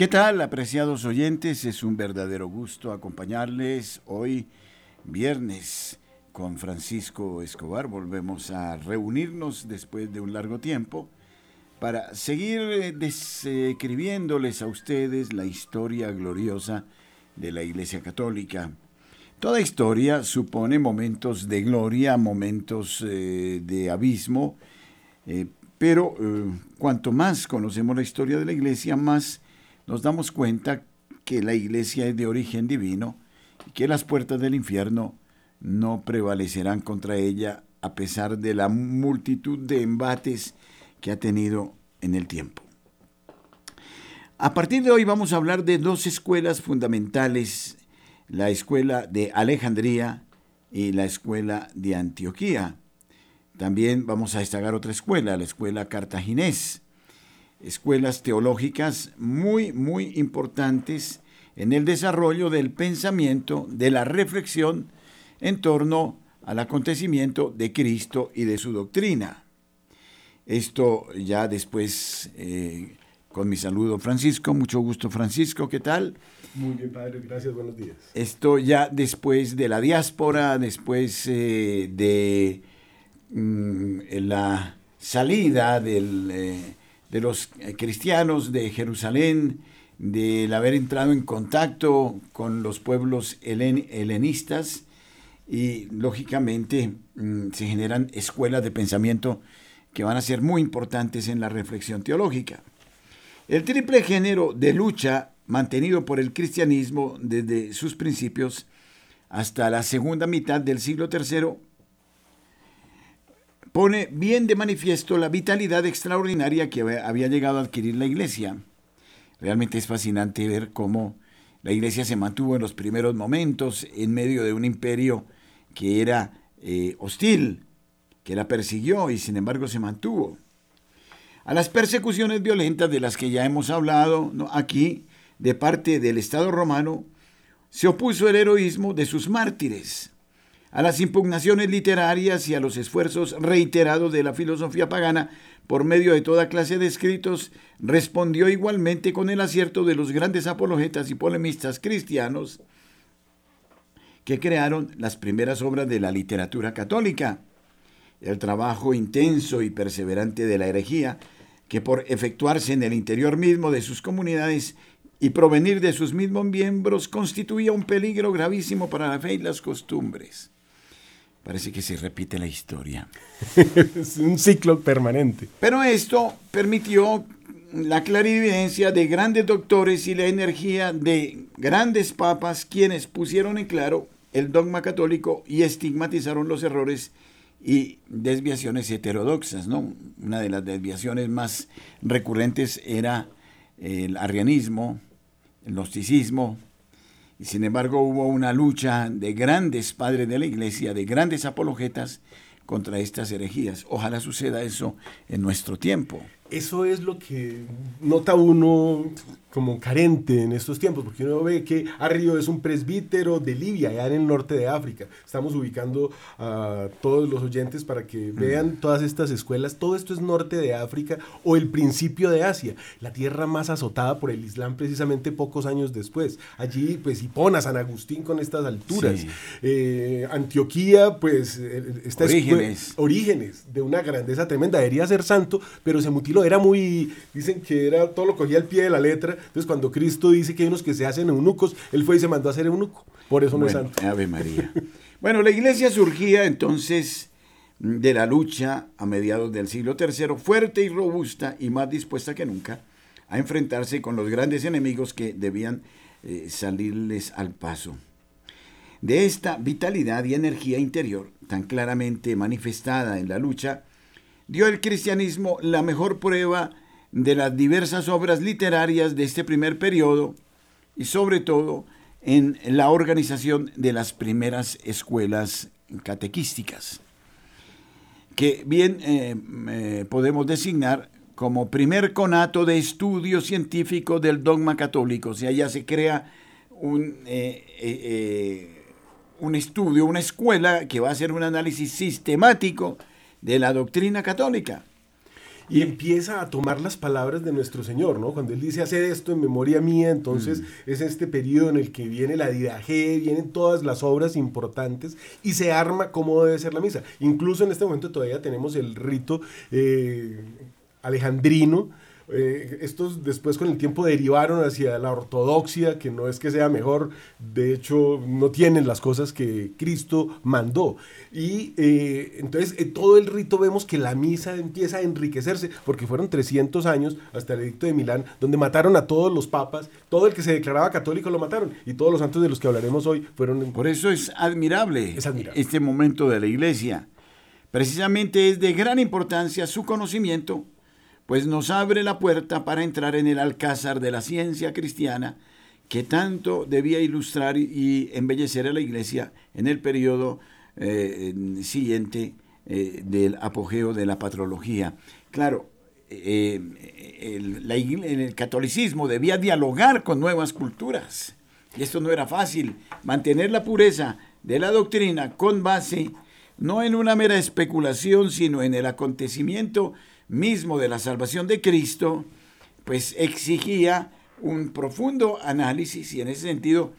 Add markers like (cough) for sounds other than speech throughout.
¿Qué tal, apreciados oyentes? Es un verdadero gusto acompañarles hoy, viernes, con Francisco Escobar. Volvemos a reunirnos después de un largo tiempo para seguir eh, describiéndoles a ustedes la historia gloriosa de la Iglesia Católica. Toda historia supone momentos de gloria, momentos eh, de abismo, eh, pero cuanto más conocemos la historia de la Iglesia, más nos damos cuenta que la iglesia es de origen divino y que las puertas del infierno no prevalecerán contra ella a pesar de la multitud de embates que ha tenido en el tiempo. A partir de hoy vamos a hablar de dos escuelas fundamentales, la escuela de Alejandría y la escuela de Antioquía. También vamos a destacar otra escuela, la escuela cartaginés escuelas teológicas muy, muy importantes en el desarrollo del pensamiento, de la reflexión en torno al acontecimiento de Cristo y de su doctrina. Esto ya después, eh, con mi saludo Francisco, mucho gusto Francisco, ¿qué tal? Muy bien, padre, gracias, buenos días. Esto ya después de la diáspora, después eh, de mm, la salida del... Eh, de los eh, cristianos de Jerusalén, del haber entrado en contacto con los pueblos helenistas y lógicamente mm, se generan escuelas de pensamiento que van a ser muy importantes en la reflexión teológica. El triple género de lucha mantenido por el cristianismo desde sus principios hasta la segunda mitad del siglo III pone bien de manifiesto la vitalidad extraordinaria que había llegado a adquirir la iglesia. Realmente es fascinante ver cómo la iglesia se mantuvo en los primeros momentos en medio de un imperio que era eh, hostil, que la persiguió y sin embargo se mantuvo. A las persecuciones violentas de las que ya hemos hablado aquí, de parte del Estado romano, se opuso el heroísmo de sus mártires a las impugnaciones literarias y a los esfuerzos reiterados de la filosofía pagana por medio de toda clase de escritos, respondió igualmente con el acierto de los grandes apologetas y polemistas cristianos que crearon las primeras obras de la literatura católica. El trabajo intenso y perseverante de la herejía, que por efectuarse en el interior mismo de sus comunidades y provenir de sus mismos miembros constituía un peligro gravísimo para la fe y las costumbres. Parece que se repite la historia. (laughs) es un ciclo permanente. Pero esto permitió la clarividencia de grandes doctores y la energía de grandes papas quienes pusieron en claro el dogma católico y estigmatizaron los errores y desviaciones heterodoxas. ¿no? Una de las desviaciones más recurrentes era el arrianismo, el gnosticismo, y sin embargo hubo una lucha de grandes padres de la iglesia, de grandes apologetas contra estas herejías. Ojalá suceda eso en nuestro tiempo. Eso es lo que nota uno como carente en estos tiempos, porque uno ve que Arrio es un presbítero de Libia, allá en el norte de África. Estamos ubicando a todos los oyentes para que vean todas estas escuelas. Todo esto es norte de África o el principio de Asia, la tierra más azotada por el Islam precisamente pocos años después. Allí, pues, Hipona, San Agustín con estas alturas. Eh, Antioquía, pues, eh, está orígenes. orígenes de una grandeza tremenda. Debería ser santo, pero se mutiló. Era muy, dicen que era todo lo cogía al pie de la letra entonces, cuando Cristo dice que hay unos que se hacen eunucos, él fue y se mandó a hacer eunuco. Por eso no es santo. Ave María. bueno, la iglesia surgía entonces de la lucha a mediados del siglo III, fuerte y robusta y más dispuesta que nunca a enfrentarse con los grandes enemigos que debían eh, salirles al paso. De esta vitalidad y energía interior, tan claramente manifestada en la lucha, dio el cristianismo la mejor prueba de las diversas obras literarias de este primer periodo y sobre todo en la organización de las primeras escuelas catequísticas, que bien eh, eh, podemos designar como primer conato de estudio científico del dogma católico, o sea, ya se crea un, eh, un estudio, una escuela que va a hacer un análisis sistemático de la doctrina católica y empieza a tomar las palabras de nuestro Señor, ¿no? Cuando Él dice, hacer esto en memoria mía, entonces mm. es este periodo en el que viene la didaje, vienen todas las obras importantes y se arma cómo debe ser la misa. Incluso en este momento todavía tenemos el rito eh, alejandrino, eh, estos después con el tiempo derivaron hacia la ortodoxia, que no es que sea mejor, de hecho no tienen las cosas que Cristo mandó. Y eh, entonces eh, todo el rito vemos que la misa empieza a enriquecerse, porque fueron 300 años hasta el edicto de Milán, donde mataron a todos los papas, todo el que se declaraba católico lo mataron, y todos los santos de los que hablaremos hoy fueron... Por eso es admirable, es admirable. este momento de la iglesia. Precisamente es de gran importancia su conocimiento pues nos abre la puerta para entrar en el alcázar de la ciencia cristiana que tanto debía ilustrar y embellecer a la iglesia en el periodo eh, siguiente eh, del apogeo de la patrología. Claro, eh, el, el catolicismo debía dialogar con nuevas culturas y esto no era fácil. Mantener la pureza de la doctrina con base no en una mera especulación, sino en el acontecimiento mismo de la salvación de Cristo, pues exigía un profundo análisis y en ese sentido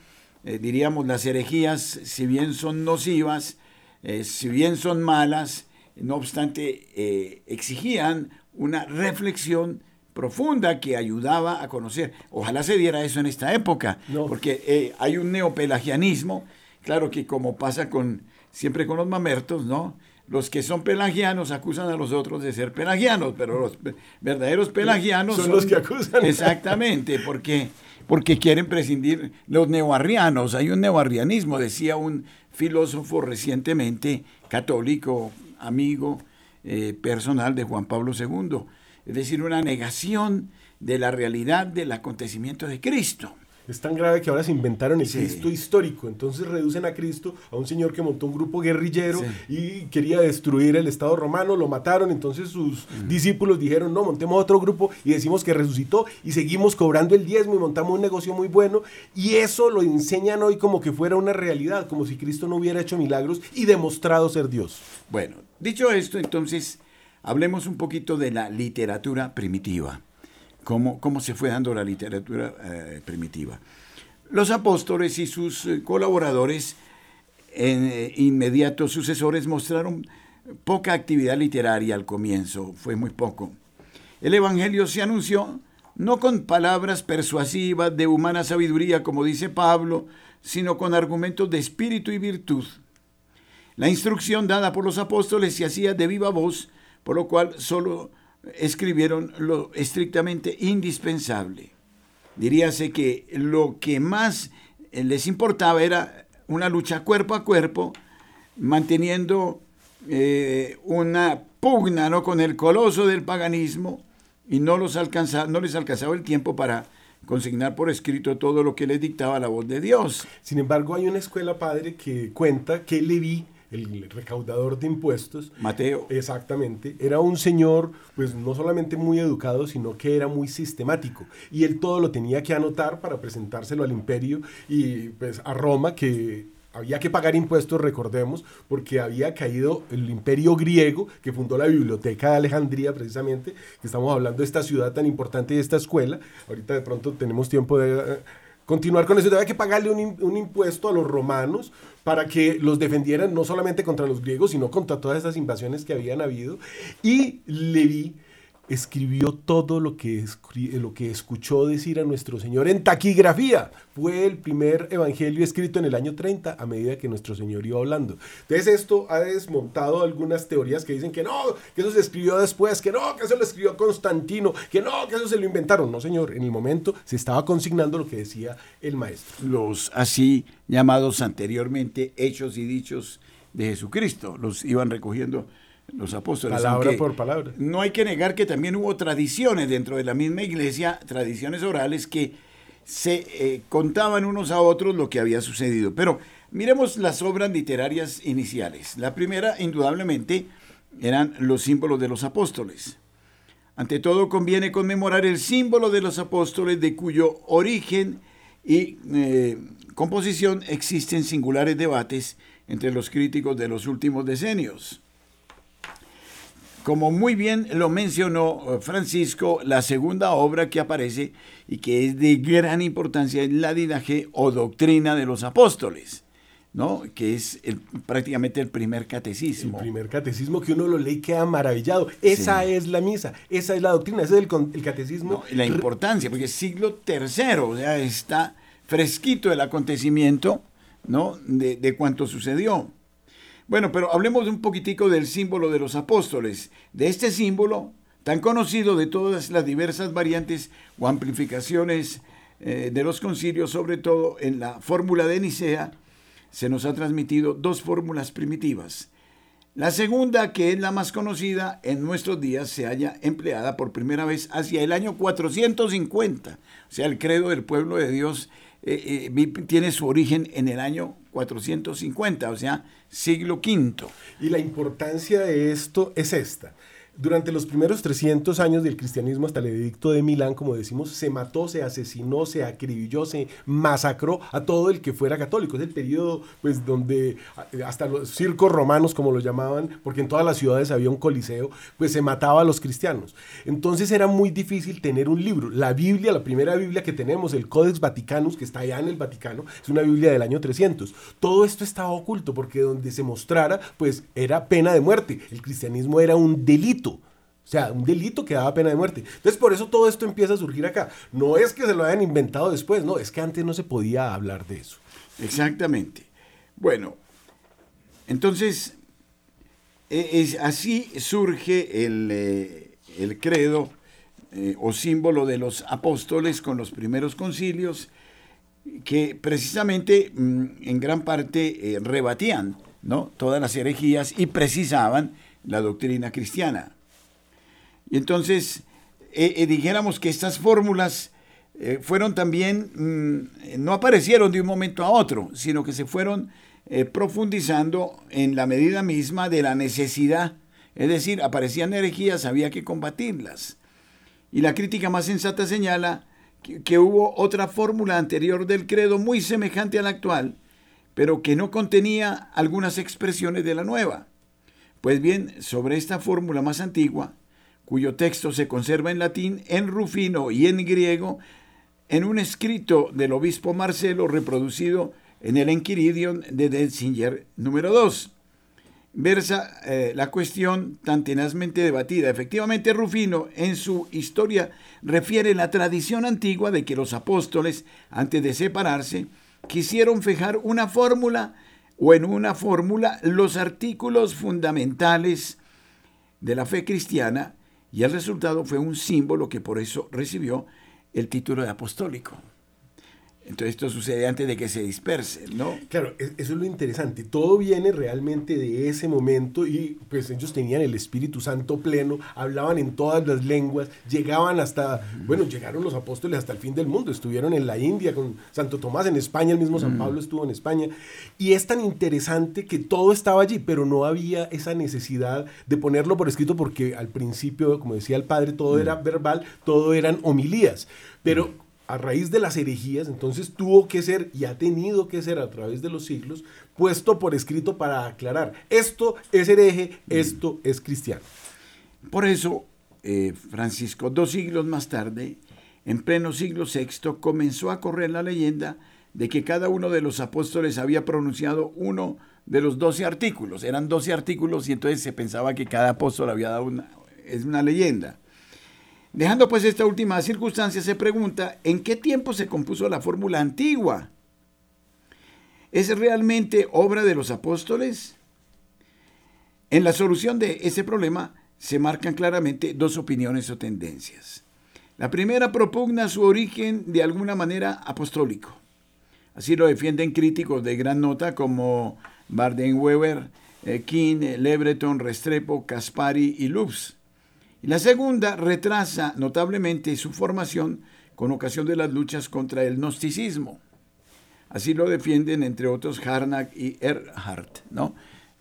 eh, diríamos las herejías, si bien son nocivas, eh, si bien son malas, no obstante eh, exigían una reflexión profunda que ayudaba a conocer. Ojalá se diera eso en esta época, porque hay un neopelagianismo, claro que como pasa con siempre con los mamertos, ¿no? Los que son pelagianos acusan a los otros de ser pelagianos, pero los verdaderos pelagianos son, los que acusan. Exactamente, porque, porque quieren prescindir los neoarrianos. Hay un neoarrianismo, decía un filósofo recientemente católico, amigo eh, personal de Juan Pablo II. Es decir, una negación de la realidad del acontecimiento de Cristo. Es tan grave que ahora se inventaron el Cristo histórico. Entonces reducen a Cristo a un señor que montó un grupo guerrillero y quería destruir el Estado romano, lo mataron. Entonces sus discípulos dijeron, no, montemos otro grupo y decimos que resucitó y seguimos cobrando el diezmo y montamos un negocio muy bueno. Y eso lo enseñan hoy como que fuera una realidad, como si Cristo no hubiera hecho milagros y demostrado ser Dios. Bueno, dicho esto, entonces hablemos un poquito de la literatura primitiva cómo, se fue dando la literatura eh, primitiva. Los apóstoles y sus eh, colaboradores, eh, inmediatos sucesores, mostraron poca actividad literaria al comienzo, fue muy poco. El Evangelio se anunció no con palabras persuasivas de humana sabiduría, como dice Pablo, sino con argumentos de espíritu y virtud. La instrucción dada por los apóstoles se hacía de viva voz, por lo cual solo escribieron lo estrictamente indispensable. Diríase que lo que más les importaba era una lucha cuerpo a cuerpo, manteniendo eh, una pugna ¿no? con el coloso del paganismo y no, los no les alcanzaba el tiempo para consignar por escrito todo lo que les dictaba la voz de Dios. Sin embargo, hay una escuela padre que cuenta que Leví el recaudador de impuestos. Mateo. Exactamente. Era un señor, pues no solamente muy educado, sino que era muy sistemático. Y él todo lo tenía que anotar para presentárselo al imperio y pues a Roma, que había que pagar impuestos, recordemos, porque había caído el imperio griego que fundó la biblioteca de Alejandría, precisamente, que estamos hablando de esta ciudad tan importante y de esta escuela. Ahorita de pronto tenemos tiempo de continuar con eso. Había que pagarle un, un, impuesto a los romanos para que los defendieran no solamente contra los griegos, sino contra todas estas invasiones que habían habido. Y Leví escribió todo lo que, lo que escuchó decir a nuestro Señor en taquigrafía. Fue el primer evangelio escrito en el año 30 a medida que nuestro Señor iba hablando. Entonces esto ha desmontado algunas teorías que dicen que no, que eso se escribió después, que no, que eso lo escribió Constantino, que no, que eso se lo inventaron. No, Señor, en el momento se estaba consignando lo que decía el maestro. Los así llamados anteriormente hechos y dichos de Jesucristo, los iban recogiendo los apóstoles. Palabra por palabra. No hay que negar que también hubo tradiciones dentro de la misma iglesia, tradiciones orales que se eh, contaban unos a otros lo que había sucedido. Pero miremos las obras literarias iniciales. La primera, indudablemente, eran los símbolos de los apóstoles. Ante todo, conviene conmemorar el símbolo de los apóstoles de cuyo origen y eh, composición existen singulares debates entre los críticos de los últimos decenios. Como muy bien lo mencionó eh, Francisco, la segunda obra que aparece y que es de gran importancia es la Didaje o Doctrina de los Apóstoles. ¿no? que es prácticamente el primer catecismo. El primer catecismo que uno lo lee y queda maravillado. Esa es la misa, esa es la doctrina, ese es el, catecismo. la importancia, porque es siglo tercero, o sea, está fresquito el acontecimiento ¿no? de, de cuanto sucedió. Bueno, pero hablemos un poquitico del símbolo de los apóstoles, de este símbolo tan conocido de todas las diversas variantes o amplificaciones eh, de los concilios, sobre todo en la fórmula de Nicea, se nos ha transmitido dos fórmulas primitivas. La segunda, que es la más conocida en nuestros días, se halla empleada por primera vez hacia el año 450. O sea, el credo del pueblo de Dios eh, eh, tiene su origen en el año 450, o sea, siglo V. Y la importancia de esto es esta. Durante los primeros 300 años del cristianismo hasta el edicto de Milán, como decimos, se mató, se asesinó, se acribilló, se masacró a todo el que fuera católico. Es el periodo pues, donde hasta los circos romanos, como lo llamaban, porque en todas las ciudades había un coliseo, pues se mataba a los cristianos. Entonces era muy difícil tener un libro. La Biblia, la primera Biblia que tenemos, el Codex Vaticanus, que está allá en el Vaticano, es una Biblia del año 300. Todo esto estaba oculto porque donde se mostrara, pues era pena de muerte. El cristianismo era un delito. O sea, un delito que daba pena de muerte. Entonces, por eso todo esto empieza a surgir acá. No es que se lo hayan inventado después, no, es que antes no se podía hablar de eso. Exactamente. Bueno, entonces, e, es, así surge el, eh, credo eh, o símbolo de los apóstoles con los primeros concilios que precisamente mm, en gran parte eh, rebatían ¿no? todas las herejías y precisaban la doctrina cristiana. Y entonces, eh, eh, dijéramos que estas fórmulas eh, fueron también, mm, no aparecieron de un momento a otro, sino que se fueron profundizando en la medida misma de la necesidad. Es decir, aparecían herejías, había que combatirlas. Y la crítica más sensata señala que, que hubo otra fórmula anterior del credo muy semejante a la actual, pero que no contenía algunas expresiones de la nueva. Pues bien, sobre esta fórmula más antigua, cuyo texto se conserva en latín, en rufino y en griego, en un escrito del obispo Marcelo reproducido en el Enquiridion de Denzinger número 2. Versa eh, la cuestión tan tenazmente debatida. Efectivamente, Rufino en su historia refiere la tradición antigua de que los apóstoles, antes de separarse, quisieron fijar una fórmula o en una fórmula los artículos fundamentales de la fe cristiana y el resultado fue un símbolo que por eso recibió el título de apostólico. Entonces esto sucede antes de que se disperse, ¿no? Claro, e-, eso es lo interesante. Todo viene realmente de ese momento y pues ellos tenían el Espíritu Santo pleno, hablaban en todas las lenguas, llegaban hasta, bueno, llegaron los apóstoles hasta el fin del mundo, estuvieron en la India con Santo Tomás, en España, el mismo San. Pablo estuvo en España. Y es tan interesante que todo estaba allí, pero no había esa necesidad de ponerlo por escrito porque al principio, como decía el padre, todo era verbal, todo eran homilías. Pero a raíz de las herejías, entonces tuvo que ser y ha tenido que ser a través de los siglos puesto por escrito para aclarar, esto es hereje, esto es cristiano. Por eso, eh, Francisco, dos siglos más tarde, en pleno siglo VI, comenzó a correr la leyenda de que cada uno de los apóstoles había pronunciado uno de los doce artículos. Eran doce artículos y entonces se pensaba que cada apóstol había dado una... Es una leyenda. Dejando pues esta última circunstancia, se pregunta, ¿en qué tiempo se compuso la fórmula antigua? ¿Es realmente obra de los apóstoles? En la solución de ese problema se marcan claramente dos opiniones o tendencias. La primera propugna su origen de alguna manera apostólico. Así lo defienden críticos de gran nota como Bardenweber, eh, King, Lebreton, Restrepo, Caspari y Lux. Y la segunda retrasa notablemente su formación con ocasión de las luchas contra el gnosticismo. Así lo defienden, entre otros, Harnack y Erhardt. ¿no?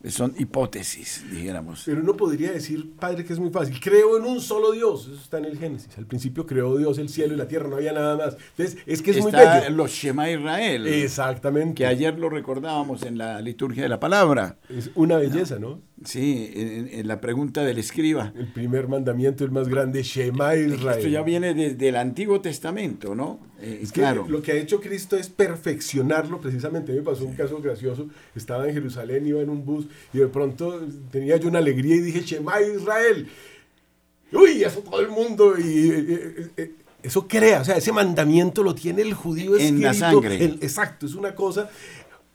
son hipótesis, dijéramos. Pero uno podría decir, padre, que es muy fácil. Creo en un solo Dios. Eso está en el Génesis. Al principio creó Dios el cielo y la tierra, no había nada más. Entonces, es que es muy bello. los Shema Israel. Exactamente. Que ayer lo recordábamos en la liturgia de la palabra. Es una belleza, ¿no? Sí, en, la pregunta del escriba. El primer mandamiento, el más grande, Shema Israel. Esto ya viene desde el Antiguo Testamento, ¿no? Eh, es claro. lo que ha hecho Cristo es perfeccionarlo precisamente. me pasó un caso gracioso. Estaba en Jerusalén, iba en un bus y de pronto tenía yo una alegría y dije, Shema Israel. Uy, eso todo el mundo. Y, eso crea, o sea, ese mandamiento lo tiene el judío escrito. En la sangre. exacto, es una cosa.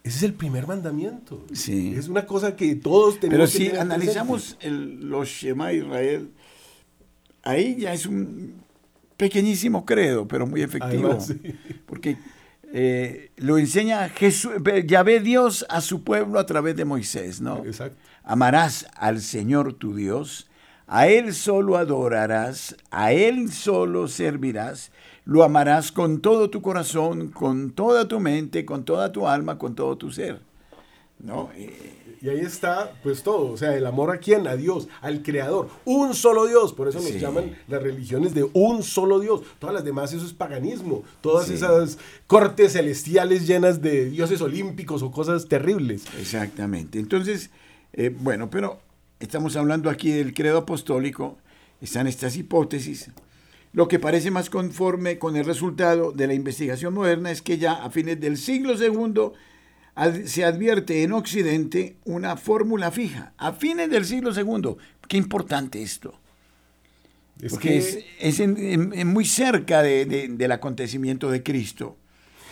Ese es el primer mandamiento. Sí. Es una cosa que todos tenemos Pero si analizamos el, los Shema Israel, ahí ya es un pequeñísimo credo, pero muy efectivo. Porque eh, lo enseña Jesús, ya ve Dios a su pueblo a través de Moisés, ¿no? Exacto. Amarás al Señor tu Dios, a Él solo adorarás, a Él solo servirás lo amarás con todo tu corazón, con toda tu mente, con toda tu alma, con todo tu ser. ¿No? Y ahí está, pues todo, o sea, el amor a quién, a Dios, al Creador, un solo Dios, por eso nos llaman las religiones de un solo Dios, todas las demás eso es paganismo, todas esas cortes celestiales llenas de dioses olímpicos o cosas terribles. Exactamente, entonces, eh, bueno, pero estamos hablando aquí del credo apostólico, están estas hipótesis, lo que parece más conforme con el resultado de la investigación moderna es que ya a fines del siglo II se advierte en Occidente una fórmula fija. A fines del siglo II. Qué importante esto. Porque es, muy cerca del acontecimiento de Cristo.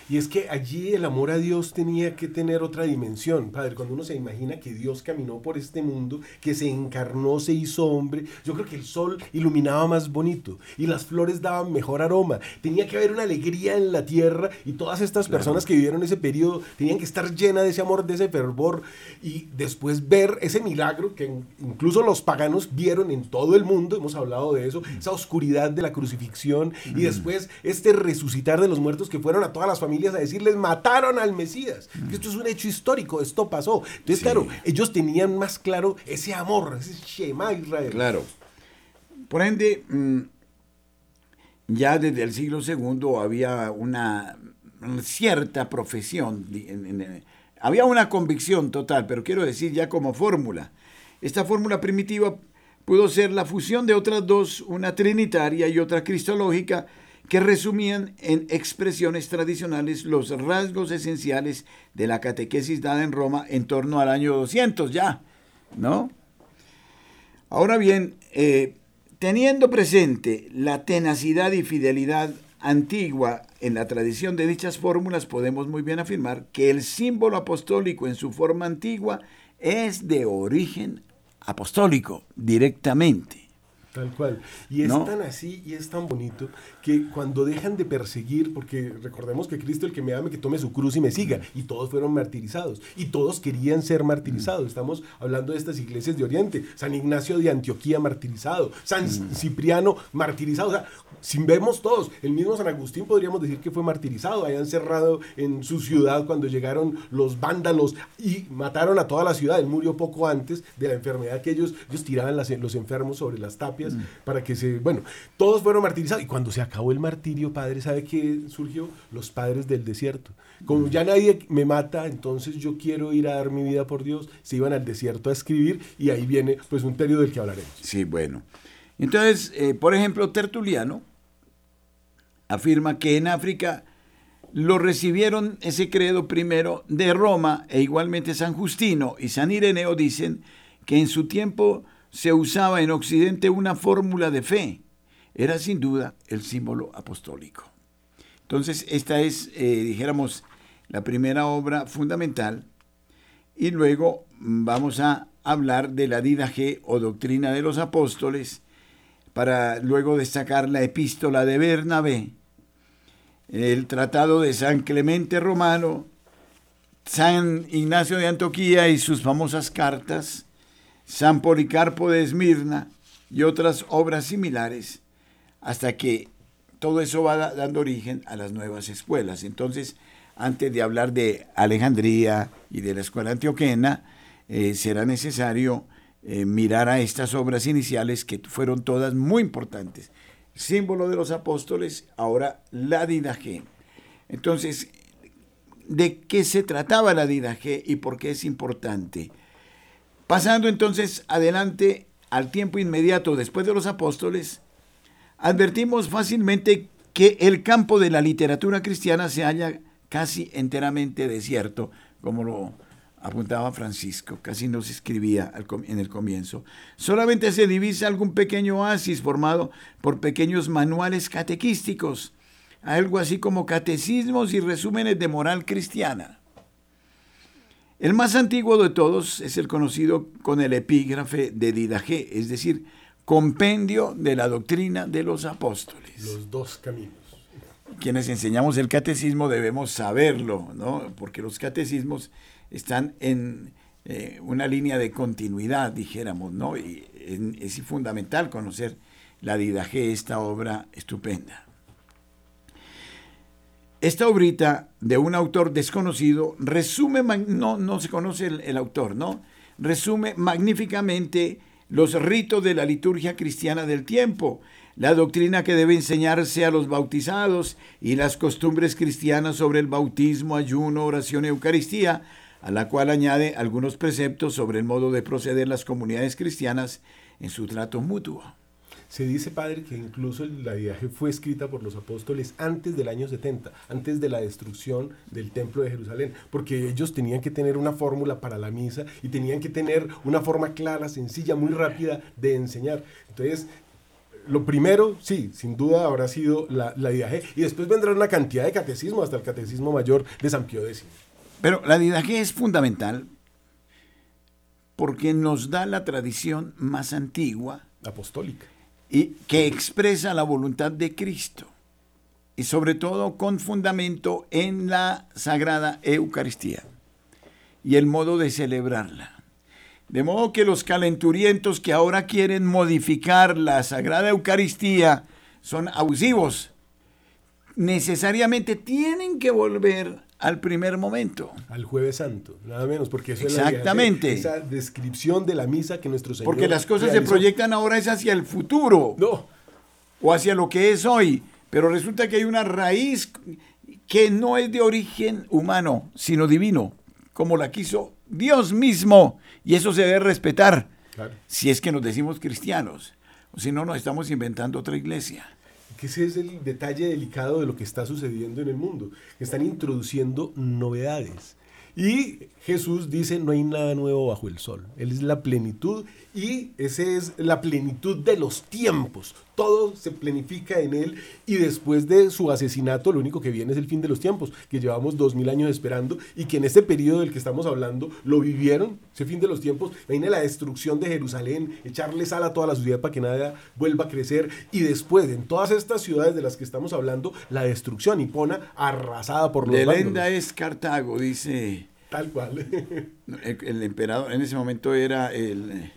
Y es que allí el amor a Dios tenía que tener otra dimensión, Padre. Cuando uno se imagina que Dios caminó por este mundo, que se encarnó, se hizo hombre, yo creo que el sol iluminaba más bonito y las flores daban mejor aroma. Tenía que haber una alegría en la tierra y todas estas personas que vivieron ese periodo tenían que estar llenas de ese amor, de ese fervor y después ver ese milagro que incluso los paganos vieron en todo el mundo, hemos hablado de eso, esa oscuridad de la crucifixión y después este resucitar de los muertos que fueron a todas las familias a decirles mataron al Mesías. Esto es un hecho histórico, esto pasó. Entonces, claro, ellos tenían más claro ese amor, ese Shema Israel. Claro. Por ende, mm, ya desde el siglo II había una cierta profesión, había una convicción total, pero quiero decir ya como fórmula. Esta fórmula primitiva pudo ser la fusión de otras dos, una trinitaria y otra cristológica, que resumían en expresiones tradicionales los rasgos esenciales de la catequesis dada en Roma en torno al año 200 ya, ¿no? Ahora bien, eh, teniendo presente la tenacidad y fidelidad antigua en la tradición de dichas fórmulas, podemos muy bien afirmar que el símbolo apostólico en su forma antigua es de origen apostólico directamente. Tal cual. Y es tan así y es tan bonito que cuando dejan de perseguir, porque recordemos que Cristo el que me ame, que tome su cruz y me siga, y todos fueron martirizados, y todos querían ser martirizados. Estamos hablando de estas iglesias de Oriente, San Ignacio de Antioquía martirizado, San Cipriano martirizado, o sea, si vemos todos, el mismo San Agustín podríamos decir que fue martirizado, hayan cerrado en su ciudad cuando llegaron los vándalos y mataron a toda la ciudad, él murió poco antes de la enfermedad que ellos, ellos tiraban los enfermos sobre las tapias Mm. para que se, bueno, todos fueron martirizados. Y cuando se acabó el martirio, padre, ¿sabe qué surgió? Los padres del desierto. Como ya nadie me mata, entonces yo quiero ir a dar mi vida por Dios, se iban al desierto a escribir y ahí viene pues un periodo del que hablaremos. Sí, bueno. Entonces, eh, por ejemplo, Tertuliano afirma que en África lo recibieron ese credo primero de Roma e igualmente San Justino y San Ireneo dicen que en su tiempo se usaba en Occidente una fórmula de fe. Era sin duda el símbolo apostólico. Entonces, esta es, eh, dijéramos, la primera obra fundamental. Y luego vamos a hablar de la G o doctrina de los apóstoles, para luego destacar la epístola de Bernabé, el tratado de San Clemente Romano, San Ignacio de Antioquía y sus famosas cartas, San Policarpo de Esmirna y otras obras similares, hasta que todo eso va dando origen a las nuevas escuelas. Entonces, antes de hablar de Alejandría y de la escuela antioquena, eh, será necesario eh, mirar a estas obras iniciales que fueron todas muy importantes. Símbolo de los apóstoles, ahora la Didaje. Entonces, ¿de qué se trataba la Didaje y por qué es importante? Pasando entonces adelante al tiempo inmediato después de los apóstoles, advertimos fácilmente que el campo de la literatura cristiana se halla casi enteramente desierto, como lo apuntaba Francisco, casi no se escribía en el comienzo. Solamente se divisa algún pequeño oasis formado por pequeños manuales catequísticos, algo así como catecismos y resúmenes de moral cristiana. El más antiguo de todos es el conocido con el epígrafe de Didaje, es decir, compendio de la doctrina de los apóstoles. Los dos caminos. Quienes enseñamos el catecismo debemos saberlo, ¿no? Porque los catecismos están en eh, una línea de continuidad, dijéramos, ¿no? Y es fundamental conocer la Didaje, esta obra estupenda. Esta obrita de un autor desconocido resume, no, no se conoce el autor, ¿no? Resume magníficamente los ritos de la liturgia cristiana del tiempo, la doctrina que debe enseñarse a los bautizados y las costumbres cristianas sobre el bautismo, ayuno, oración y Eucaristía, a la cual añade algunos preceptos sobre el modo de proceder las comunidades cristianas en su trato mutuo. Se dice, padre, que incluso la viaje fue escrita por los apóstoles antes del año 70, antes de la destrucción del templo de Jerusalén, porque ellos tenían que tener una fórmula para la misa y tenían que tener una forma clara, sencilla, muy rápida de enseñar. Entonces, lo primero, sí, sin duda habrá sido la, la didaje, y después vendrá una cantidad de catecismo, hasta el catecismo mayor de San Pío X. Pero la didaje es fundamental porque nos da la tradición más antigua. Apostólica y que expresa la voluntad de Cristo y sobre todo con fundamento en la Sagrada Eucaristía y el modo de celebrarla. De modo que los calenturientos que ahora quieren modificar la Sagrada Eucaristía son abusivos. Necesariamente tienen que volver al primer momento. Al jueves santo, nada menos, porque eso Exactamente. es esa descripción de la misa que nuestro Señor Porque las cosas se proyectan ahora es hacia el futuro. No. O hacia lo que es hoy. Pero resulta que hay una raíz que no es de origen humano, sino divino, como la quiso Dios mismo. Y eso se debe respetar, si es que nos decimos cristianos. O si no, nos estamos inventando otra iglesia que ese es el detalle delicado de lo que está sucediendo en el mundo, están introduciendo novedades. Y Jesús dice, no hay nada nuevo bajo el sol. Él es la plenitud y esa es la plenitud de los tiempos. Todo se planifica en Él y después de su asesinato lo único que viene es el fin de los tiempos, que llevamos dos mil años esperando y que en este periodo del que estamos hablando lo vivieron, ese fin de los tiempos. Viene la destrucción de Jerusalén, echarle sal a toda la ciudad para que nada vuelva a crecer y después en todas estas ciudades de las que estamos hablando, la destrucción hipona arrasada por los Delenda es Cartago, dice Tal cual. (laughs) El, emperador en ese momento era el...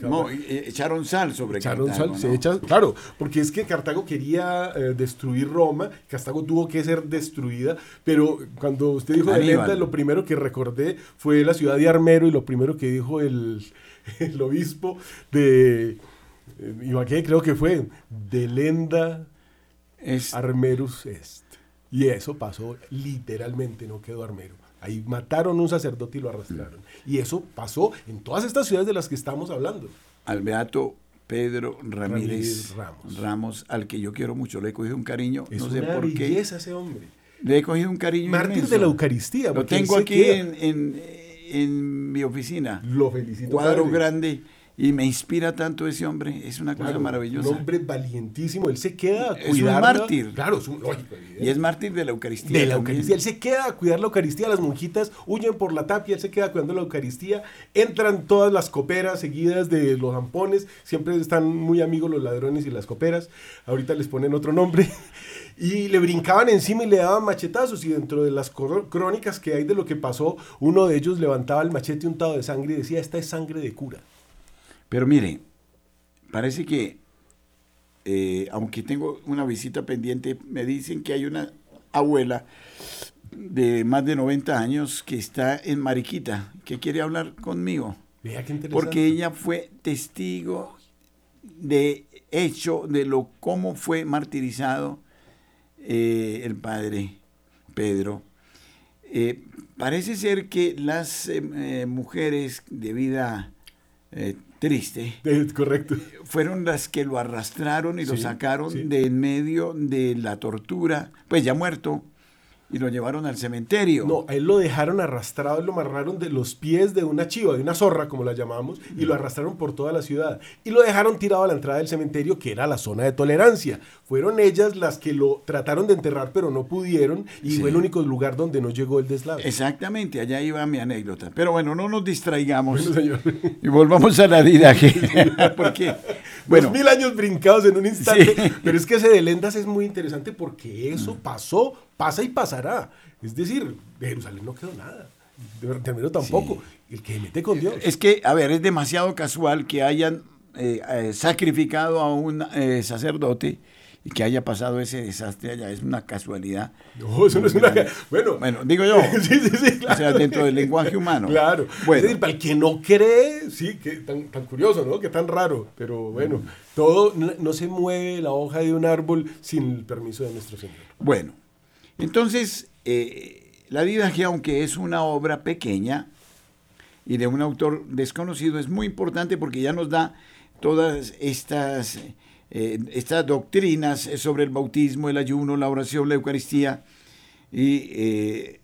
No, echaron sal sobre echaron Cartago. Sal, se echa, claro, porque es que Cartago quería eh, destruir Roma, Cartago tuvo que ser destruida, pero cuando usted dijo de Lenda, lo primero que recordé fue la ciudad de Armero y lo primero que dijo el, (laughs) el obispo de eh, Ibaqué, creo que fue, de Lenda es, Armerus est. Y eso pasó literalmente, no quedó Armero. Ahí mataron a un sacerdote y lo arrastraron. Y eso pasó en todas estas ciudades de las que estamos hablando. Al beato Pedro Ramírez, Ramos. al que yo quiero mucho, le he cogido un cariño, no sé por qué. ese hombre. Le he cogido un cariño Mártir de la Eucaristía. Lo tengo aquí en, en, en, mi oficina. Lo felicito. Cuadro grande y me inspira tanto ese hombre, es una cosa maravillosa. Un hombre valientísimo, él se queda a cuidar. Es un mártir. Claro, es un lógico. Y es mártir de la Eucaristía. De la Eucaristía. Él se queda a cuidar la Eucaristía, las monjitas huyen por la tapia, él se queda cuidando la Eucaristía. Entran todas las coperas seguidas de los zampones, siempre están muy amigos los ladrones y las coperas. Ahorita les ponen otro nombre. (laughs) y le brincaban encima y le daban machetazos y dentro de las crónicas que hay de lo que pasó, uno de ellos levantaba el machete untado de sangre y decía, esta es sangre de cura. Pero mire, parece que, eh, aunque tengo una visita pendiente, me dicen que hay una abuela de más de 90 años que está en Mariquita, que quiere hablar conmigo. Qué. Porque ella fue testigo de hecho de lo cómo fue martirizado eh, el padre Pedro. Eh, parece ser que las eh, mujeres de vida triste correcto. fueron las que lo arrastraron y lo sacaron de en medio de la tortura, pues ya muerto, y lo llevaron al cementerio. No, a él lo dejaron arrastrado, lo amarraron de los pies de una chiva, de una zorra, como la llamamos, y lo arrastraron por toda la ciudad. Y lo dejaron tirado a la entrada del cementerio, que era la zona de tolerancia. Fueron ellas las que lo trataron de enterrar, pero no pudieron, y fue el único lugar donde no llegó el deslave. Exactamente, allá iba mi anécdota. Pero bueno, no nos distraigamos y volvamos a la vida. (laughs) (laughs) porque, bueno, mil años brincados en un instante, pero es que ese de Lendas es muy interesante porque eso pasó pasa y pasará. Es decir, de Jerusalén no quedó nada. De terminó tampoco. El que mete con Dios. Es que, a ver, es demasiado casual que hayan eh, eh, sacrificado a un eh, sacerdote y que haya pasado ese desastre allá. Es una casualidad. No, eso no es una. Bueno, bueno digo yo. (laughs) sí, sí, sí. Claro. O sea, dentro del lenguaje humano. Claro. Bueno. Es decir, para el que no cree, sí, que tan, tan curioso, ¿no? Que tan raro. Pero bueno, todo no, no se mueve la hoja de un árbol sin el permiso de nuestro Señor. Bueno. Entonces, eh, La Didaje, aunque es una obra pequeña y de un autor desconocido, es muy importante porque ya nos da todas estas, eh, estas doctrinas sobre el bautismo, el ayuno, la oración, la Eucaristía, y eh,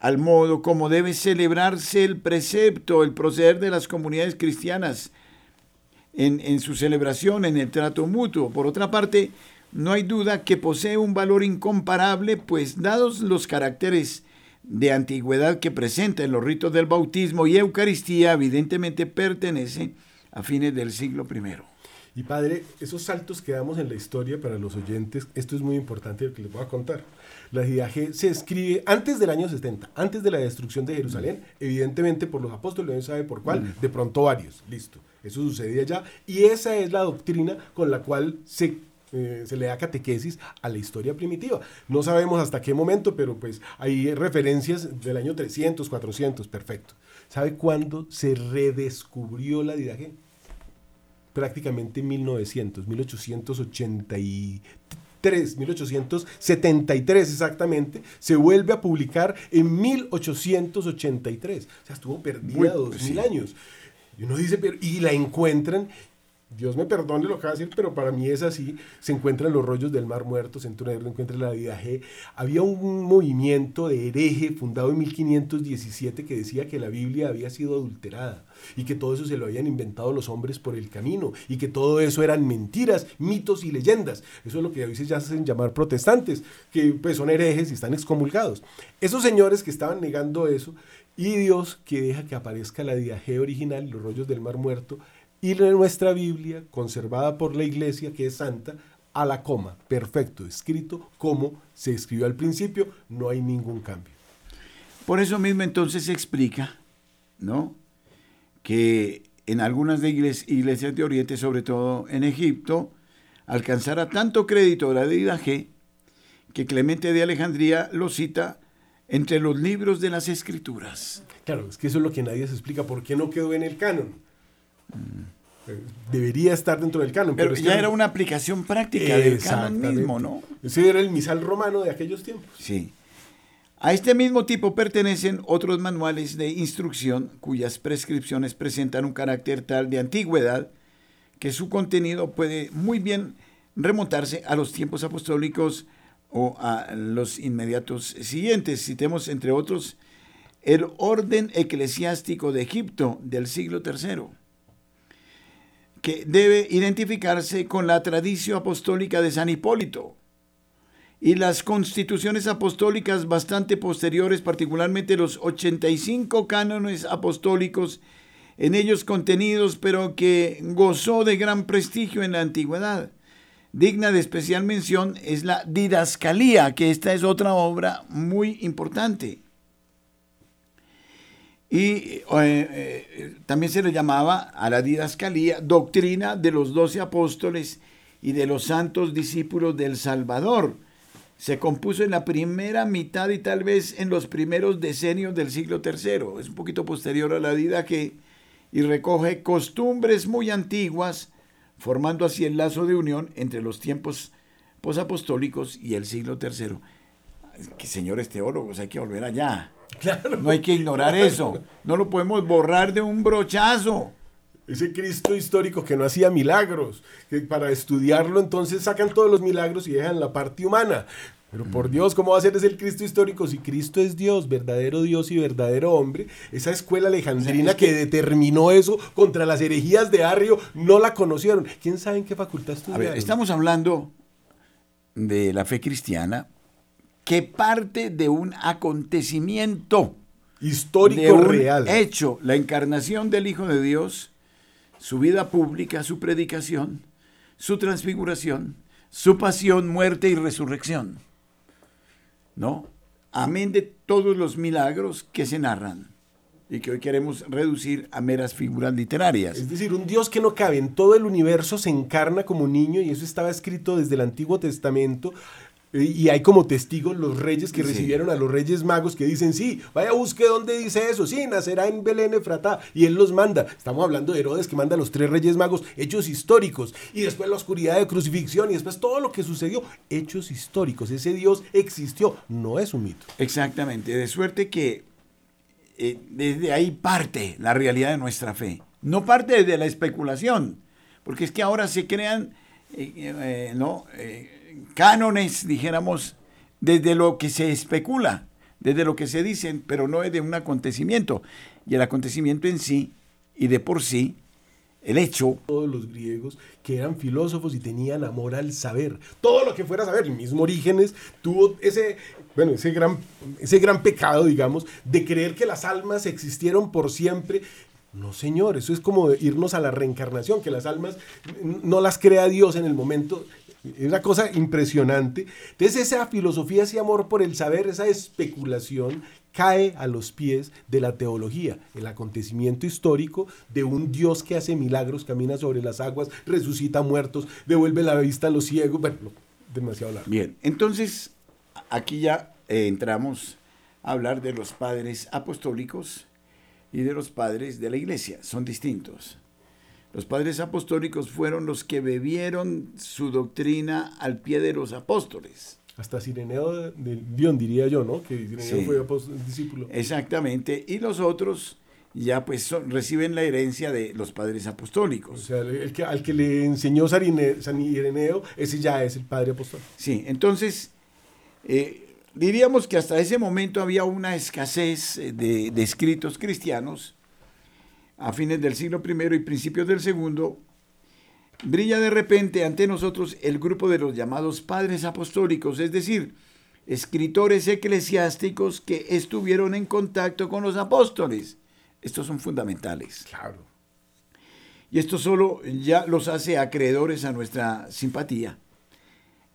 al modo como debe celebrarse el precepto, el proceder de las comunidades cristianas en, en su celebración, en el trato mutuo. Por otra parte, no hay duda que posee un valor incomparable, pues dados los caracteres de antigüedad que presenta en los ritos del bautismo y Eucaristía, evidentemente pertenece a fines del siglo I. Y padre, esos saltos que damos en la historia para los oyentes, esto es muy importante lo que les voy a contar. La Didaje se escribe antes del año 70, antes de la destrucción de Jerusalén, evidentemente por los apóstoles, no sabe por cuál, de pronto varios, listo. Eso sucedía ya y esa es la doctrina con la cual se eh, se le da catequesis a la historia primitiva. No sabemos hasta qué momento, pero pues hay referencias del año 300, 400, perfecto. ¿Sabe cuándo se redescubrió la didaje? Prácticamente 1900, 1883. 1873 exactamente, se vuelve a publicar en 1883. O sea, estuvo perdida dos mil años. Y uno dice, pero, y la encuentran Dios me perdone lo que va a decir, pero para mí es así. Se encuentran los rollos del Mar Muerto, se encuentra la vida G. Había un movimiento de hereje fundado en 1517 que decía que la Biblia había sido adulterada y que todo eso se lo habían inventado los hombres por el camino y que todo eso eran mentiras, mitos y leyendas. Eso es lo que a veces ya hacen llamar protestantes, que pues son herejes y están excomulgados. Esos señores que estaban negando eso y Dios que deja que aparezca la Didaje original, los rollos del Mar Muerto, y nuestra Biblia, conservada por la Iglesia, que es santa, a la coma, perfecto, escrito como se escribió al principio, no hay ningún cambio. Por eso mismo entonces se explica, ¿no? Que en algunas de iglesias de Oriente, sobre todo en Egipto, alcanzara tanto crédito la deidad G que Clemente de Alejandría lo cita entre los libros de las escrituras. Claro, es que eso es lo que nadie se explica, ¿por qué no quedó en el canon? Debería estar dentro del canon. Pero, ya era una aplicación práctica del canon mismo, ¿no? Ese era el misal romano de aquellos tiempos. Sí. A este mismo tipo pertenecen otros manuales de instrucción cuyas prescripciones presentan un carácter tal de antigüedad que su contenido puede muy bien remontarse a los tiempos apostólicos o a los inmediatos siguientes. Citemos, entre otros, el orden eclesiástico de Egipto del siglo III que debe identificarse con la tradición apostólica de San Hipólito y las constituciones apostólicas bastante posteriores, particularmente los 85 cánones apostólicos en ellos contenidos, pero que gozó de gran prestigio en la antigüedad. Digna de especial mención es la Didascalía, que esta es otra obra muy importante y eh, eh, también se le llamaba a la didascalía doctrina de los doce apóstoles y de los santos discípulos del Salvador. se compuso en la primera mitad y tal vez en los primeros decenios del siglo III. Es un poquito posterior a la que y recoge costumbres muy antiguas, formando así el lazo de unión entre los tiempos posapostólicos y el siglo III. Que señores teólogos, hay que volver allá. No hay que ignorar eso. No lo podemos borrar de un brochazo. Ese Cristo histórico que no hacía milagros, que para estudiarlo entonces sacan todos los milagros y dejan la parte humana. Pero por Dios, ¿cómo va a ser ese el Cristo histórico si Cristo es Dios, verdadero Dios y verdadero hombre? Esa escuela alejandrina que... determinó eso contra las herejías de Arrio no la conocieron. ¿Quién sabe en qué facultad estudiaron? A ver, estamos hablando de la fe cristiana que parte de un acontecimiento histórico de real. Hecho, la encarnación del Hijo de Dios, su vida pública, su predicación, su transfiguración, su pasión, muerte y resurrección. ¿no? Amén de todos los milagros que se narran y que hoy queremos reducir a meras figuras literarias. Es decir, un Dios que no cabe en todo el universo se encarna como niño y eso estaba escrito desde el Antiguo Testamento y hay como testigos los reyes que recibieron a los reyes magos que dicen, sí, vaya busque dónde dice eso, sí, nacerá en Belén Efratá, y él los manda. Estamos hablando de Herodes que manda a los tres reyes magos, hechos históricos, y después la oscuridad de crucifixión, y después todo lo que sucedió, hechos históricos. Ese Dios existió, no es un mito. Exactamente, de suerte que eh, desde ahí parte la realidad de nuestra fe, no parte desde la especulación, porque es que ahora se crean, eh, eh, ¿no? cánones, dijéramos, desde lo que se especula, desde lo que se dicen, pero no es de un acontecimiento. Y el acontecimiento en sí, y de por sí, el hecho. Todos los griegos que eran filósofos y tenían amor al saber. Todo lo que fuera saber, el mismo Orígenes tuvo ese, bueno, ese gran, ese gran pecado, digamos, de creer que las almas existieron por siempre. No, señor, eso es como irnos a la reencarnación, que las almas no las crea Dios en el momento es una cosa impresionante. Entonces esa filosofía, ese amor por el saber, esa especulación cae a los pies de la teología, el acontecimiento histórico de un Dios que hace milagros, camina sobre las aguas, resucita muertos, devuelve la vista a los ciegos. Bueno, demasiado largo. Bien, entonces aquí ya eh, entramos a hablar de los padres apostólicos y de los padres de la iglesia. Son distintos. Los padres apostólicos fueron los que bebieron su doctrina al pie de los apóstoles. Hasta Sireneo de Dion, diría yo, ¿no? Que Sireneo fue discípulo. Exactamente. Y los otros ya pues reciben la herencia de los padres apostólicos. O sea, el que, al que le enseñó San Ireneo, ese ya es el padre apostólico. Sí, entonces eh, diríamos que hasta ese momento había una escasez de, de escritos cristianos a fines del siglo I y principios del segundo, brilla de repente ante nosotros el grupo de los llamados padres apostólicos, es decir, escritores eclesiásticos que estuvieron en contacto con los apóstoles. Estos son fundamentales. Claro. Y esto solo ya los hace acreedores a nuestra simpatía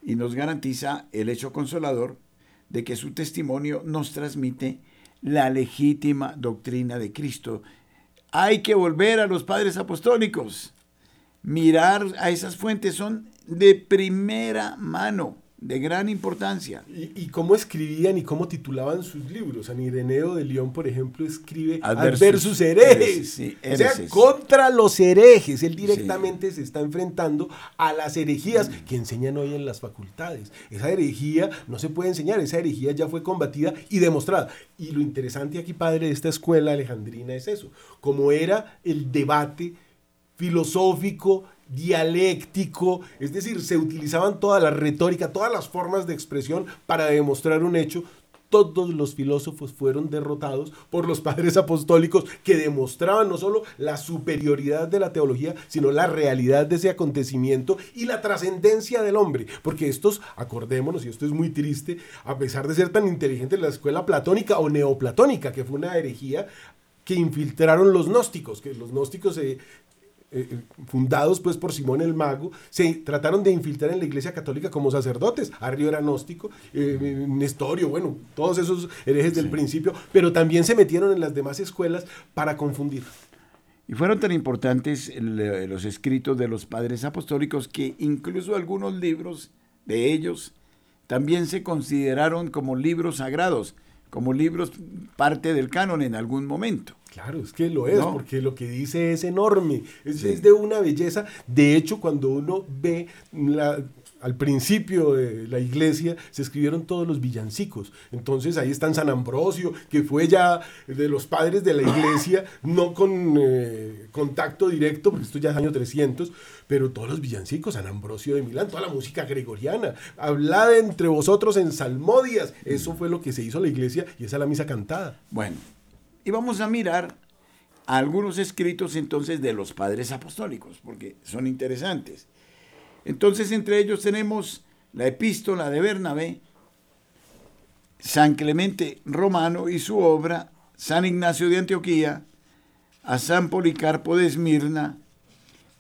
y nos garantiza el hecho consolador de que su testimonio nos transmite la legítima doctrina de Cristo hay que volver a los padres apostólicos. Mirar a esas fuentes son de primera mano de gran importancia. ¿Y, cómo escribían y cómo titulaban sus libros? San Ireneo de León, por ejemplo, escribe Adversus, herejes. o sea, contra los herejes. Él directamente se está enfrentando a las herejías que enseñan hoy en las facultades. Esa herejía no se puede enseñar, esa herejía ya fue combatida y demostrada. Y lo interesante aquí, padre, de esta escuela alejandrina es eso. Como era el debate filosófico, dialéctico, es decir, se utilizaban toda la retórica, todas las formas de expresión para demostrar un hecho. Todos los filósofos fueron derrotados por los (laughs) padres apostólicos que demostraban no solo la superioridad de la teología, sino la realidad de ese acontecimiento y la trascendencia del hombre. Porque estos, acordémonos, y esto es muy triste, a pesar de ser tan inteligentes, la escuela platónica o neoplatónica, que fue una herejía, que infiltraron los gnósticos, que los gnósticos se, eh, eh, fundados pues por Simón el Mago, se trataron de infiltrar en la iglesia católica como sacerdotes. Arrio era gnóstico, eh, Nestorio, bueno, todos esos herejes del principio, pero también se metieron en las demás escuelas para confundir. Y fueron tan importantes los escritos de los padres apostólicos que incluso algunos libros de ellos también se consideraron como libros sagrados, como libros parte del canon en algún momento. Claro, es que lo es, porque lo que dice es enorme, es, es, de una belleza. De hecho, cuando uno ve la, al principio de la iglesia se escribieron todos los villancicos. Entonces ahí está San Ambrosio, que fue ya de los padres de la iglesia, (coughs) no con eh, contacto directo, porque esto ya es año 300, pero todos los villancicos, San Ambrosio de Milán, toda la música gregoriana, hablada entre vosotros en salmodias. Eso fue lo que se hizo la iglesia y esa es la misa cantada. Bueno, y vamos a mirar algunos escritos entonces de los padres apostólicos, porque son interesantes. Entonces entre ellos tenemos la epístola de Bernabé, San Clemente Romano y su obra, San Ignacio de Antioquía, a San Policarpo de Esmirna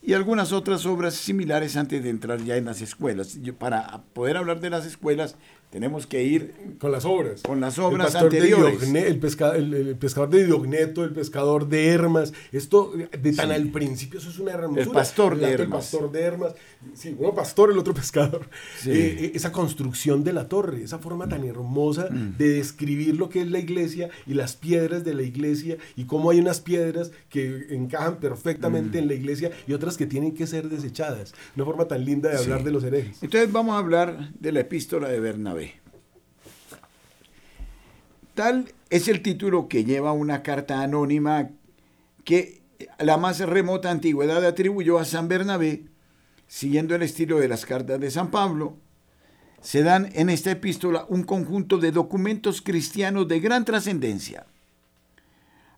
y algunas otras obras similares antes de entrar ya en las escuelas. para poder hablar de las escuelas tenemos que ir con las obras. Con las obras anteriores. el, pescador de Diogneto, el pescador de Hermas. Esto, de tan al principio, eso es una hermosura. El pastor de Hermas. El pastor de Hermas. Sí, uno pastor, el otro pescador. Eh, eh, esa construcción de la torre, esa forma tan hermosa mm. de describir lo que es la iglesia y las piedras de la iglesia y cómo hay unas piedras que encajan perfectamente mm. en la iglesia y otras que tienen que ser desechadas. Una forma tan linda de hablar de los herejes. Entonces vamos a hablar de la epístola de Bernabé. Tal es el título que lleva una carta anónima que la más remota antigüedad atribuyó a San Bernabé, siguiendo el estilo de las cartas de San Pablo. Se dan en esta epístola un conjunto de documentos cristianos de gran trascendencia.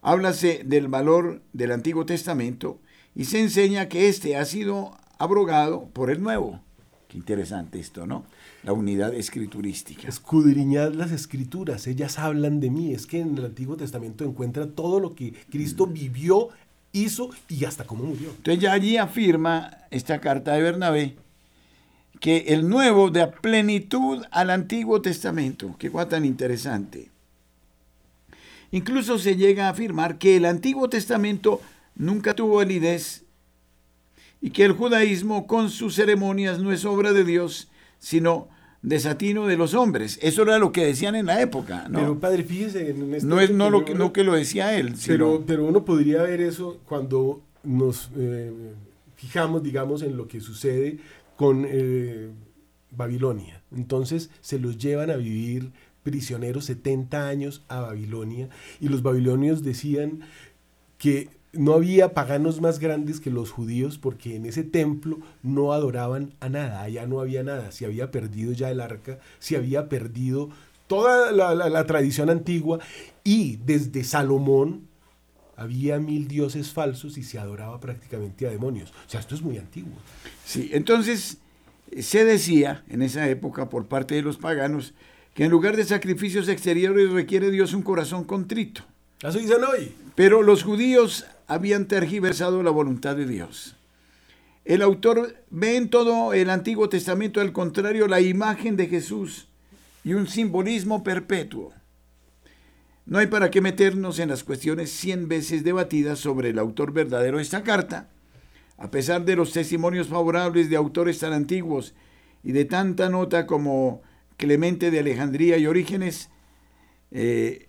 Háblase del valor del Antiguo Testamento y se enseña que éste ha sido abrogado por el Nuevo. Qué interesante esto, ¿no? La unidad escriturística. Escudriñad las escrituras, ellas hablan de mí. Es que en el Antiguo Testamento encuentra todo lo que Cristo mm. vivió, hizo y hasta cómo murió. Entonces ya allí afirma esta carta de Bernabé que el nuevo da plenitud al Antiguo Testamento. Qué cosa tan interesante. Incluso se llega a afirmar que el Antiguo Testamento nunca tuvo validez y que el judaísmo con sus ceremonias no es obra de Dios, sino desatino de los hombres. Eso era lo que decían en la época. ¿no? Pero padre, fíjese en este No es no lo que, no que lo decía él. Pero, pero uno podría ver eso cuando nos eh, fijamos, digamos, en lo que sucede con eh, Babilonia. Entonces se los llevan a vivir prisioneros 70 años a Babilonia y los babilonios decían que no había paganos más grandes que los judíos porque en ese templo no adoraban a nada, allá no había nada, se había perdido ya el arca, se había perdido toda la, tradición antigua y desde Salomón había mil dioses falsos y se adoraba prácticamente a demonios. O sea, esto es muy antiguo. Sí, entonces se decía en esa época por parte de los paganos que en lugar de sacrificios exteriores requiere Dios un corazón contrito. Eso dicen hoy. Pero los judíos habían tergiversado la voluntad de Dios. El autor ve en todo el Antiguo Testamento, al contrario, la imagen de Jesús y un simbolismo perpetuo. No hay para qué meternos en las cuestiones cien veces debatidas sobre el autor verdadero de esta carta. A pesar de los testimonios favorables de autores tan antiguos y de tanta nota como Clemente de Alejandría y Orígenes, eh,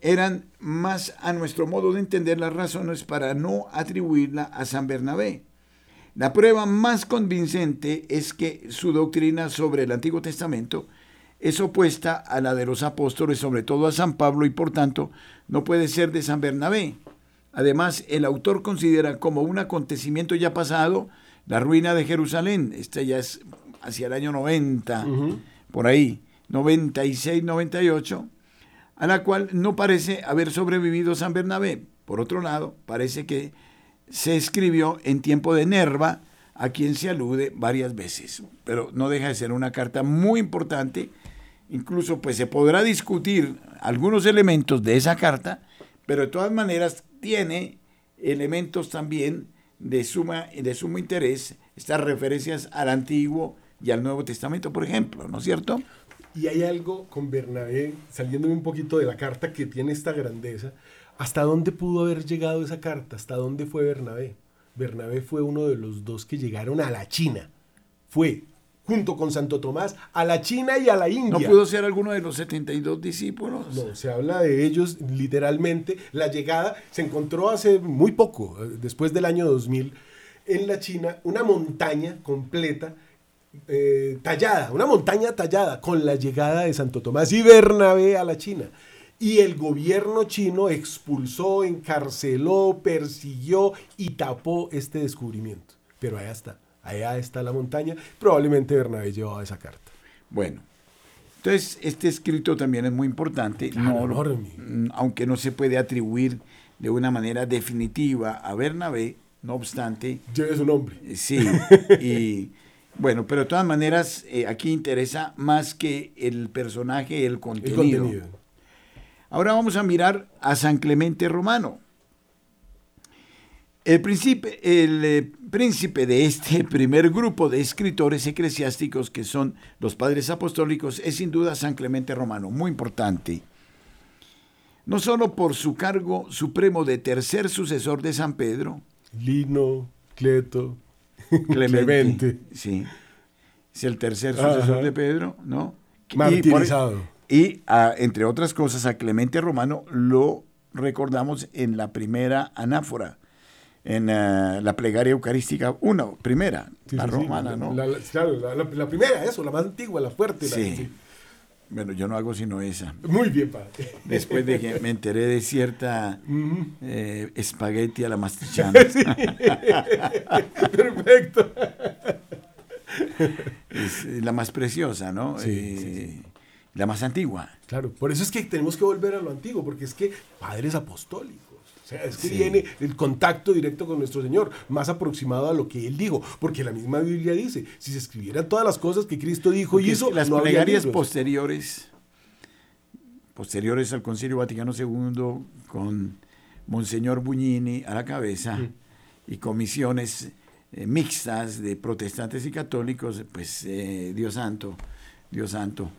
eran más a nuestro modo de entender las razones para no atribuirla a San Bernabé. La prueba más convincente es que su doctrina sobre el Antiguo Testamento es opuesta a la de los apóstoles, sobre todo a San Pablo, y por tanto no puede ser de San Bernabé. Además, el autor considera como un acontecimiento ya pasado la ruina de Jerusalén. Esta ya es hacia el año 90, por ahí, 96, 98 a la cual no parece haber sobrevivido San Bernabé. Por otro lado, parece que se escribió en tiempo de Nerva, a quien se alude varias veces, pero no deja de ser una carta muy importante. Incluso pues se podrá discutir algunos elementos de esa carta, pero de todas maneras tiene elementos también de suma de sumo interés, estas referencias al Antiguo y al Nuevo Testamento, por ejemplo, ¿no es cierto? Y hay algo con Bernabé, saliéndome un poquito de la carta que tiene esta grandeza. ¿Hasta dónde pudo haber llegado esa carta? ¿Hasta dónde fue Bernabé? Bernabé fue uno de los dos que llegaron a la China. Fue junto con Santo Tomás, a la China y a la India. ¿No pudo ser alguno de los 72 discípulos? No, se habla de ellos literalmente. La llegada se encontró hace muy poco, eh, después del año 2000, en la China, una montaña completa eh, tallada, una montaña tallada con la llegada de Santo Tomás y Bernabé a la China. Y el gobierno chino expulsó, encarceló, persiguió y tapó este descubrimiento. Pero allá está allá está la montaña, probablemente Bernabé llevaba esa carta. Bueno, entonces este escrito también es muy importante, mm, aunque no se puede atribuir de una manera definitiva a Bernabé, no obstante... Lleve su nombre. Sí, (laughs) y bueno, pero de todas maneras eh, aquí interesa más que el personaje, el contenido. el contenido. Ahora vamos a mirar a San Clemente Romano. El príncipe, el eh, príncipe de este (laughs) primer grupo de escritores eclesiásticos que son los padres apostólicos es sin duda San Clemente Romano, muy importante. No solo por su cargo supremo de tercer sucesor de San Pedro. Lino, Cleto, (laughs) Clemente. Sí. Es el tercer sucesor de Pedro, ¿no? Martirizado. Y, entre otras cosas, a Clemente Romano lo recordamos en la primera anáfora en eh, la plegaria eucarística, una, primera, la romana, ¿no? La, claro, la, primera, eso, la más antigua, la fuerte. Sí. Bueno, yo no hago sino esa. Muy bien, padre. Después de que me enteré de cierta eh, espagueti a la mastichana. (laughs) Perfecto. Es la más preciosa, ¿no? Eh, la más antigua. Claro, por eso es que tenemos que volver a lo antiguo, porque es que padres apostólicos sea, es que viene el contacto directo con nuestro Señor, más aproximado a lo que Él dijo, porque la misma Biblia dice, si se escribieran todas las cosas que Cristo dijo y hizo, las plegarias posteriores, posteriores al Concilio Vaticano II, con Monseñor Buñini a la cabeza, y comisiones eh, mixtas de protestantes y católicos, pues eh, Dios santo, Dios santo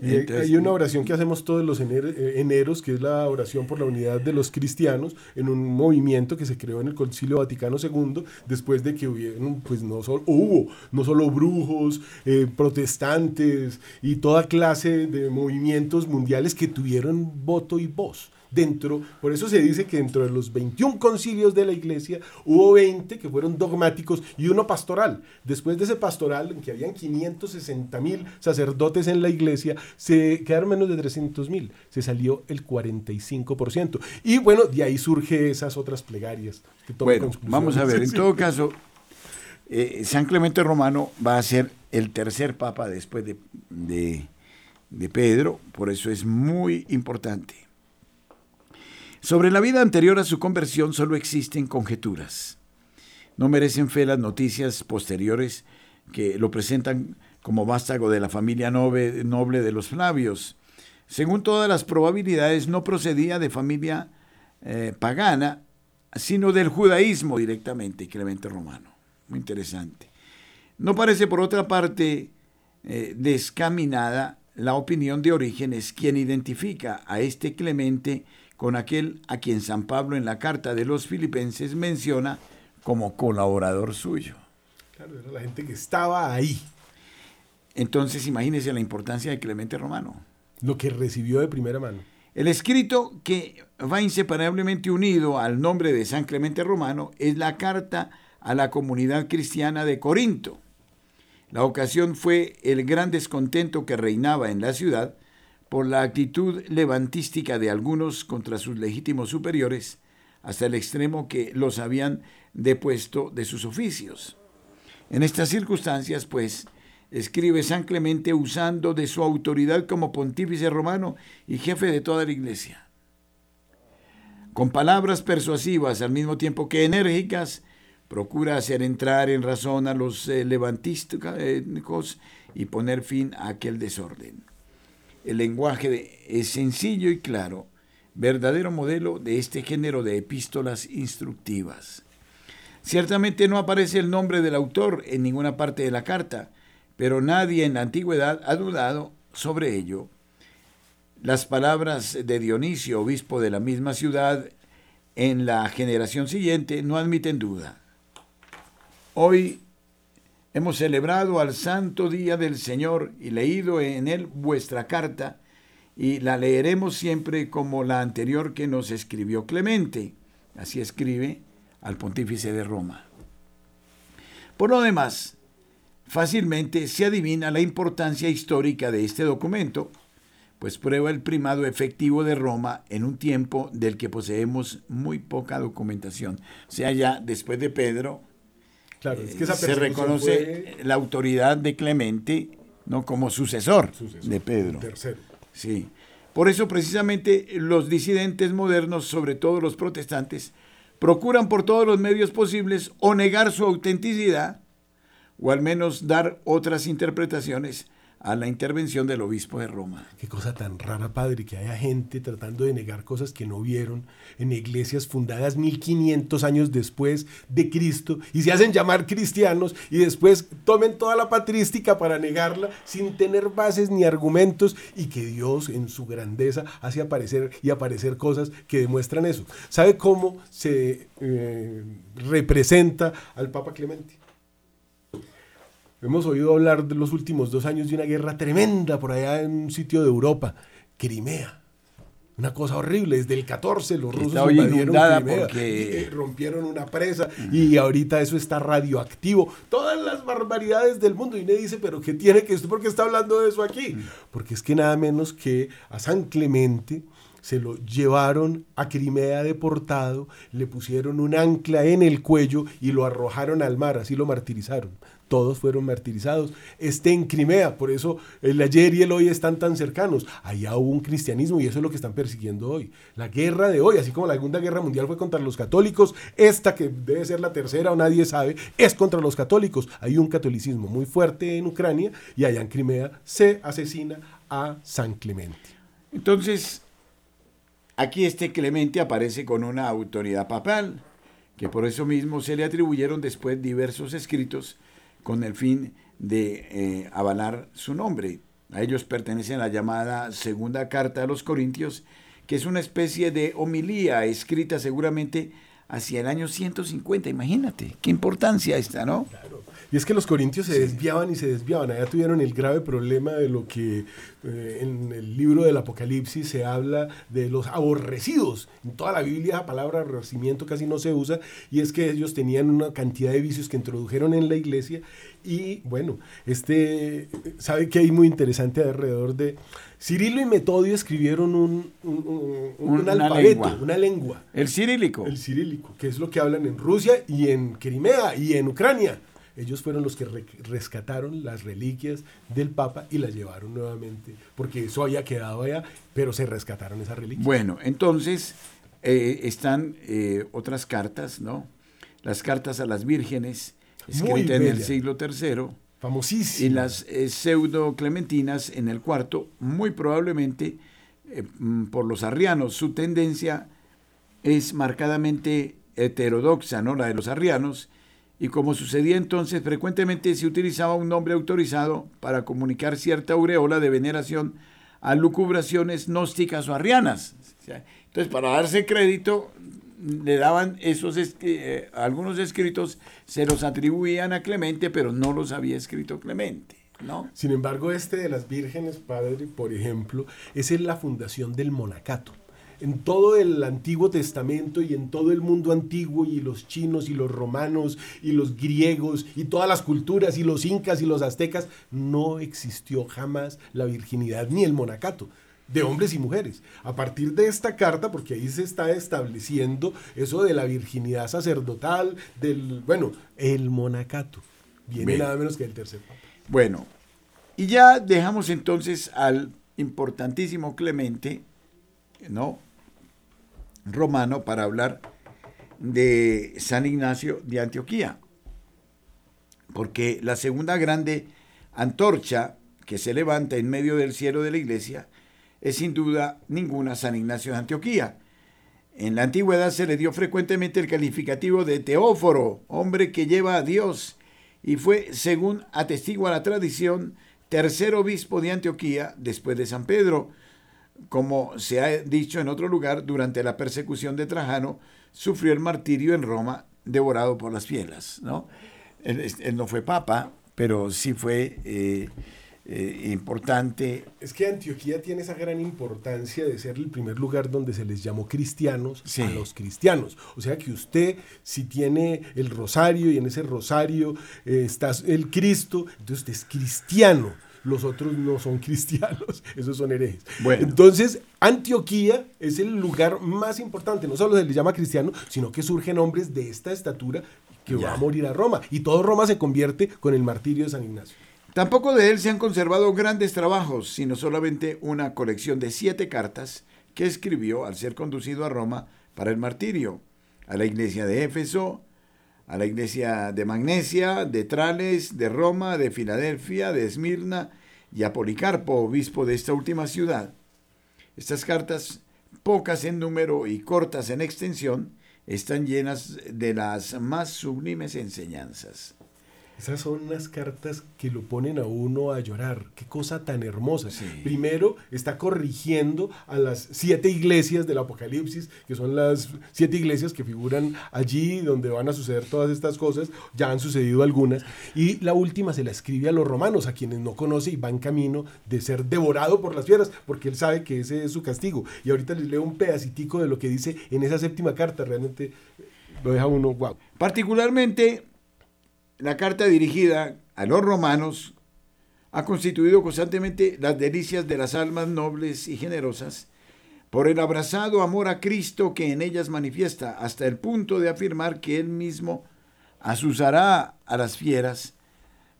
hay una oración que hacemos todos los eh, eneros, que es la oración por la unidad de los cristianos, en un movimiento que se creó en el Concilio Vaticano II, después de que hubieron, pues no solo, hubo no solo brujos, eh, protestantes y toda clase de movimientos mundiales que tuvieron voto y voz dentro, por eso se dice que dentro de los 21 concilios de la iglesia hubo 20 que fueron dogmáticos y uno pastoral. Después de ese pastoral, en que habían 560 mil sacerdotes en la iglesia, se quedaron menos de 300 mil, se salió el 45%. Y bueno, de ahí surge esas otras plegarias. bueno, vamos a ver, (laughs) en todo caso, eh, San Clemente Romano va a ser el tercer papa después de, de Pedro, por eso es muy importante. Sobre la vida anterior a su conversión solo existen conjeturas. No merecen fe las noticias posteriores que lo presentan como vástago de la familia noble, de los Flavios. Según todas las probabilidades, no procedía de familia eh, pagana, sino del judaísmo directamente, Clemente Romano. Muy interesante. No parece, por otra parte, eh, descaminada la opinión de Orígenes, quien identifica a este Clemente con aquel a quien San Pablo en la carta de los filipenses menciona como colaborador suyo. Claro, era la gente que estaba ahí. Entonces imagínese la importancia de Clemente Romano. Lo que recibió de primera mano. El escrito que va inseparablemente unido al nombre de San Clemente Romano es la carta a la comunidad cristiana de Corinto. La ocasión fue el gran descontento que reinaba en la ciudad por la actitud levantística de algunos contra sus legítimos superiores, hasta el extremo que los habían depuesto de sus oficios. En estas circunstancias, pues, escribe San Clemente usando de su autoridad como pontífice romano y jefe de toda la iglesia. Con palabras persuasivas al mismo tiempo que enérgicas, procura hacer entrar en razón a los eh, levantísticos y poner fin a aquel desorden. El lenguaje es sencillo y claro, verdadero modelo de este género de epístolas instructivas. Ciertamente no aparece el nombre del autor en ninguna parte de la carta, pero nadie en la antigüedad ha dudado sobre ello. Las palabras de Dionisio, obispo de la misma ciudad, en la generación siguiente no admiten duda. Hoy hemos celebrado al santo día del Señor y leído en él vuestra carta, y la leeremos siempre como la anterior que nos escribió Clemente. Así escribe al pontífice de Roma. Por lo demás, fácilmente se adivina la importancia histórica de este documento, pues prueba el primado efectivo de Roma en un tiempo del que poseemos muy poca documentación. Sea, ya después de Pedro, Claro, es que eh, esa se reconoce fue la autoridad de Clemente no como sucesor, sucesor, de Pedro. Tercero. Sí. Por eso precisamente los disidentes modernos, sobre todo los protestantes, procuran por todos los medios posibles o negar su autenticidad o al menos dar otras interpretaciones a la intervención del obispo de Roma. Qué cosa tan rara, padre, que haya gente tratando de negar cosas que no vieron en iglesias fundadas 1500 años después de Cristo y se hacen llamar cristianos y después tomen toda la patrística para negarla sin tener bases ni argumentos y que Dios en su grandeza hace aparecer y aparecer cosas que demuestran eso. ¿Sabe cómo se eh, representa al Papa Clemente? Hemos oído hablar de los últimos dos años de una guerra tremenda por allá en un sitio de Europa, Crimea. Una cosa horrible, desde el 14 los rusos invadieron Crimea, porque- eh, rompieron una presa y ahorita eso está radioactivo. Todas las barbaridades del mundo. Y me dice, pero ¿qué tiene que esto? ¿Por qué está hablando de eso aquí? Porque es que nada menos que a San Clemente se lo llevaron a Crimea deportado, le pusieron un ancla en el cuello y lo arrojaron al mar, así lo martirizaron. Todos fueron martirizados. Este en Crimea, por eso el ayer y el hoy están tan cercanos. Allá hubo un cristianismo y eso es lo que están persiguiendo hoy. La guerra de hoy, así como la Segunda Guerra Mundial fue contra los católicos, esta que debe ser la tercera o nadie sabe, es contra los católicos. Hay un catolicismo muy fuerte en Ucrania y allá en Crimea se asesina a San Clemente. Entonces, aquí este Clemente aparece con una autoridad papal, que por eso mismo se le atribuyeron después diversos escritos con el fin de eh, avalar su nombre. A ellos pertenece la llamada Segunda Carta a los Corintios, que es una especie de homilía escrita seguramente hacia el año 150. Imagínate, qué importancia esta, ¿no? Y es que los corintios se desviaban y se desviaban. Allá tuvieron el grave problema de lo que eh, en el libro del Apocalipsis se habla de los aborrecidos. En toda la Biblia la palabra aborrecimiento casi no se usa. Y es que ellos tenían una cantidad de vicios que introdujeron en la iglesia. Y bueno, este, ¿sabe qué hay muy interesante alrededor de... Cirilo y Metodio escribieron un, un- un- alfabeto, lengua. una lengua. El cirílico. El cirílico, que es lo que hablan en Rusia y en Crimea y en Ucrania. Ellos fueron los que re- rescataron las reliquias del Papa y las llevaron nuevamente, porque eso había quedado allá, pero se rescataron esas reliquias. Bueno, entonces eh, están eh, otras cartas, ¿no? Las cartas a las vírgenes, Muy escritas en el siglo III, Famosísimo. y las eh, pseudo clementinas en el cuarto, muy probablemente eh, mm, por los arrianos. Su tendencia es marcadamente heterodoxa, ¿no? La de los arrianos. Y como sucedía entonces, frecuentemente se utilizaba un nombre autorizado para comunicar cierta aureola de veneración a lucubraciones gnósticas o arrianas. Entonces, para darse crédito, le daban esos, es- eh, algunos escritos, se los atribuían a Clemente, pero no los había escrito Clemente, ¿no? Sin embargo, este de las vírgenes, padre, por ejemplo, es la fundación del monacato. En todo el Antiguo Testamento y en todo el mundo antiguo y los chinos y los romanos y los griegos y todas las culturas y los incas y los aztecas, no existió jamás la virginidad ni el monacato de hombres y mujeres. A partir de esta carta, porque ahí se está estableciendo eso de la virginidad sacerdotal, del, bueno, el monacato. Viene Bien. nada menos que el tercer papa. Bueno, y ya dejamos entonces al importantísimo Clemente, ¿no? Romano para hablar de San Ignacio de Antioquía. Porque la segunda grande antorcha que se levanta en medio del cielo de la iglesia es sin duda ninguna San Ignacio de Antioquía. En la antigüedad se le dio frecuentemente el calificativo de teóforo, hombre que lleva a Dios, y fue, según atestigua la tradición, tercer obispo de Antioquía después de San Pedro. Como se ha dicho en otro lugar, durante la persecución de Trajano, sufrió el martirio en Roma, devorado por las fieras. ¿no? él, no fue papa, pero sí fue eh, eh, importante. Es que Antioquía tiene esa gran importancia de ser el primer lugar donde se les llamó cristianos a los cristianos. O sea que usted, si tiene el rosario y en ese rosario eh, está el Cristo, entonces usted es cristiano. Los otros no son (laughs) cristianos, esos son herejes. Entonces, Antioquía es el lugar más importante. No solo se les llama cristiano, sino que surgen hombres de esta estatura que va a morir a Roma. Y todo Roma se convierte con el martirio de San Ignacio. Tampoco de él se han conservado grandes trabajos, sino solamente una colección de siete cartas que escribió al ser conducido a Roma para el martirio, a la iglesia de Éfeso, a la iglesia de Magnesia, de Trales, de Roma, de Filadelfia, de Esmirna y a Policarpo, obispo de esta última ciudad. Estas cartas, pocas en número y cortas en extensión, están llenas de las más sublimes enseñanzas. Esas son unas cartas que lo ponen a uno a llorar. Qué cosa tan hermosa. Primero está corrigiendo a las siete iglesias del Apocalipsis, que son las siete iglesias que figuran allí donde van a suceder todas estas cosas. Ya han sucedido algunas. Y la última se la escribe a los romanos, a quienes no conoce y va en camino de ser devorado por las fieras, porque él sabe que ese es su castigo. Y ahorita les leo un pedacitico de lo que dice en esa séptima carta. Realmente lo deja uno, wow. Particularmente la carta dirigida a los romanos ha constituido constantemente las delicias de las almas nobles y generosas por el abrazado amor a Cristo que en ellas manifiesta, hasta el punto de afirmar que Él mismo asusará a las fieras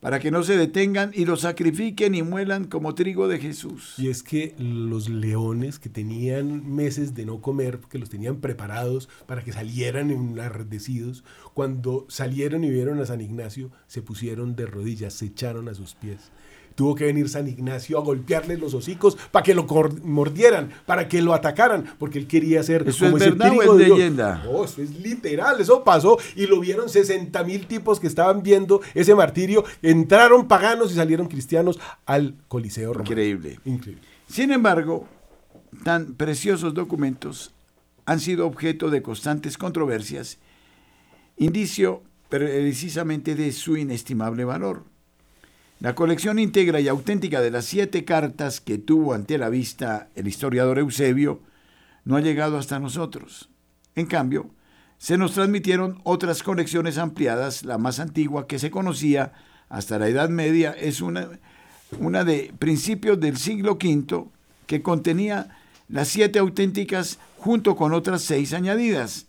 para que no se detengan y los sacrifiquen y muelan como trigo de Jesús. Y es que los leones que tenían meses de no comer, que los tenían preparados para que salieran enardecidos, cuando salieron y vieron a San Ignacio, se pusieron de rodillas, se echaron a sus pies tuvo que venir San Ignacio a golpearle los hocicos para que lo mordieran, para que lo atacaran, porque él quería ser ¿Eso como es verdad o es leyenda? No, eso es literal, eso pasó y lo vieron 60 mil tipos que estaban viendo ese martirio, entraron paganos y salieron cristianos al Coliseo Romano. Increíble. Increíble. Sin embargo, tan preciosos documentos han sido objeto de constantes controversias, indicio precisamente de su inestimable valor. La colección íntegra y auténtica de las siete cartas que tuvo ante la vista el historiador Eusebio no ha llegado hasta nosotros. En cambio, se nos transmitieron otras colecciones ampliadas. La más antigua que se conocía hasta la Edad Media es una, una de principios del siglo V que contenía las siete auténticas junto con otras seis añadidas.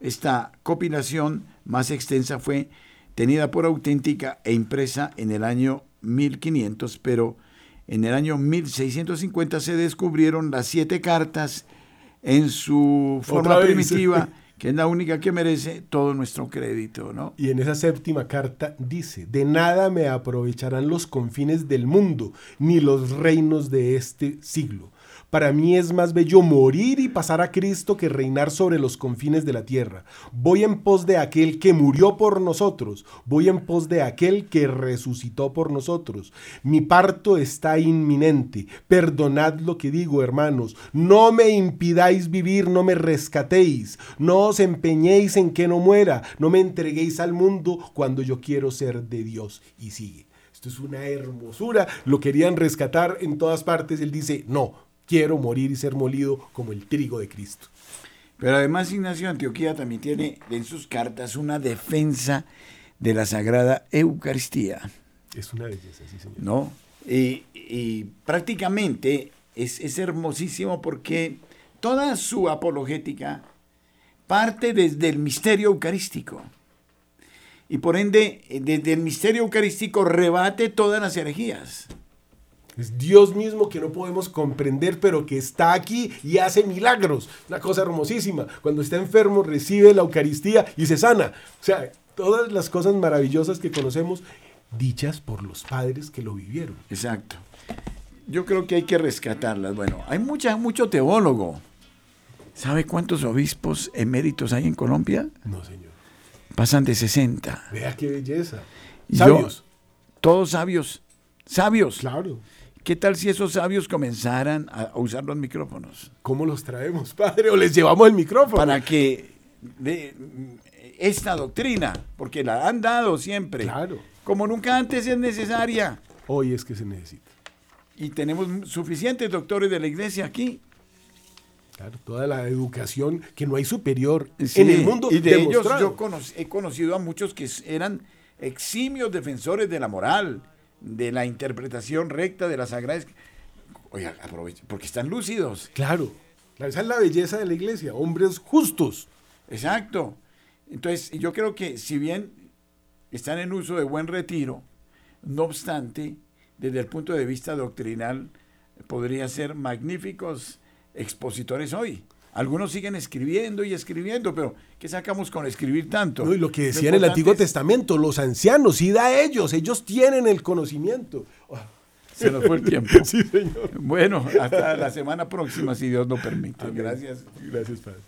Esta compilación más extensa fue tenida por auténtica e impresa en el año 1500, pero en el año 1650 se descubrieron las siete cartas en su forma primitiva, (laughs) que es la única que merece todo nuestro crédito, ¿no? Y en esa séptima carta dice, de nada me aprovecharán los confines del mundo, ni los reinos de este siglo. Para mí es más bello morir y pasar a Cristo que reinar sobre los confines de la tierra. Voy en pos de aquel que murió por nosotros. Voy en pos de aquel que resucitó por nosotros. Mi parto está inminente. Perdonad lo que digo, hermanos. No me impidáis vivir, no me rescatéis. No os empeñéis en que no muera. No me entreguéis al mundo cuando yo quiero ser de Dios. Y sigue. Esto es una hermosura. Lo querían rescatar en todas partes. Él dice, no, quiero morir y ser molido como el trigo de Cristo. Pero además Ignacio Antioquía también tiene en sus cartas una defensa de la Sagrada Eucaristía. Es una belleza, sí, señor. ¿No? Y, prácticamente es, es, hermosísimo porque toda su apologética parte desde el misterio eucarístico. Y por ende, desde el misterio eucarístico rebate todas las herejías. Es Dios mismo que no podemos comprender, pero que está aquí y hace milagros. Una cosa hermosísima. Cuando está enfermo, recibe la Eucaristía y se sana. O sea, todas las cosas maravillosas que conocemos, dichas por los padres que lo vivieron. Exacto. Yo creo que hay que rescatarlas. Bueno, hay mucha, mucho teólogo. ¿Sabe cuántos obispos eméritos hay en Colombia? No, señor. Pasan de 60. Vea qué belleza. Sabios. todos sabios. Sabios. Claro. ¿Qué tal si esos sabios comenzaran a usar los micrófonos? ¿Cómo los traemos, padre? ¿O les llevamos el micrófono? Para que de esta doctrina, porque la han dado siempre. Claro. Como nunca antes es necesaria. Hoy es que se necesita. Y tenemos suficientes doctores de la iglesia aquí. Claro, toda la educación que no hay superior Sí, en el mundo. Y de ellos demostrado. yo cono- he conocido a muchos que eran eximios defensores de la moral, de la interpretación recta de las sagradas. Oiga, aproveche, porque están lúcidos. Claro. Esa es la belleza de la iglesia. Hombres justos. Exacto. Entonces, yo creo que si bien están en uso de buen retiro, no obstante, desde el punto de vista doctrinal, podrían ser magníficos expositores hoy. Algunos siguen escribiendo y escribiendo, pero ¿qué sacamos con escribir tanto? ¿no? Y lo que Lo decía en el Antiguo es- Testamento, los ancianos, sí da a ellos, ellos tienen el conocimiento. Se nos fue el tiempo. (laughs) sí, señor. Bueno, hasta la semana próxima, si Dios lo permite. Amén. Gracias. Gracias, Padre.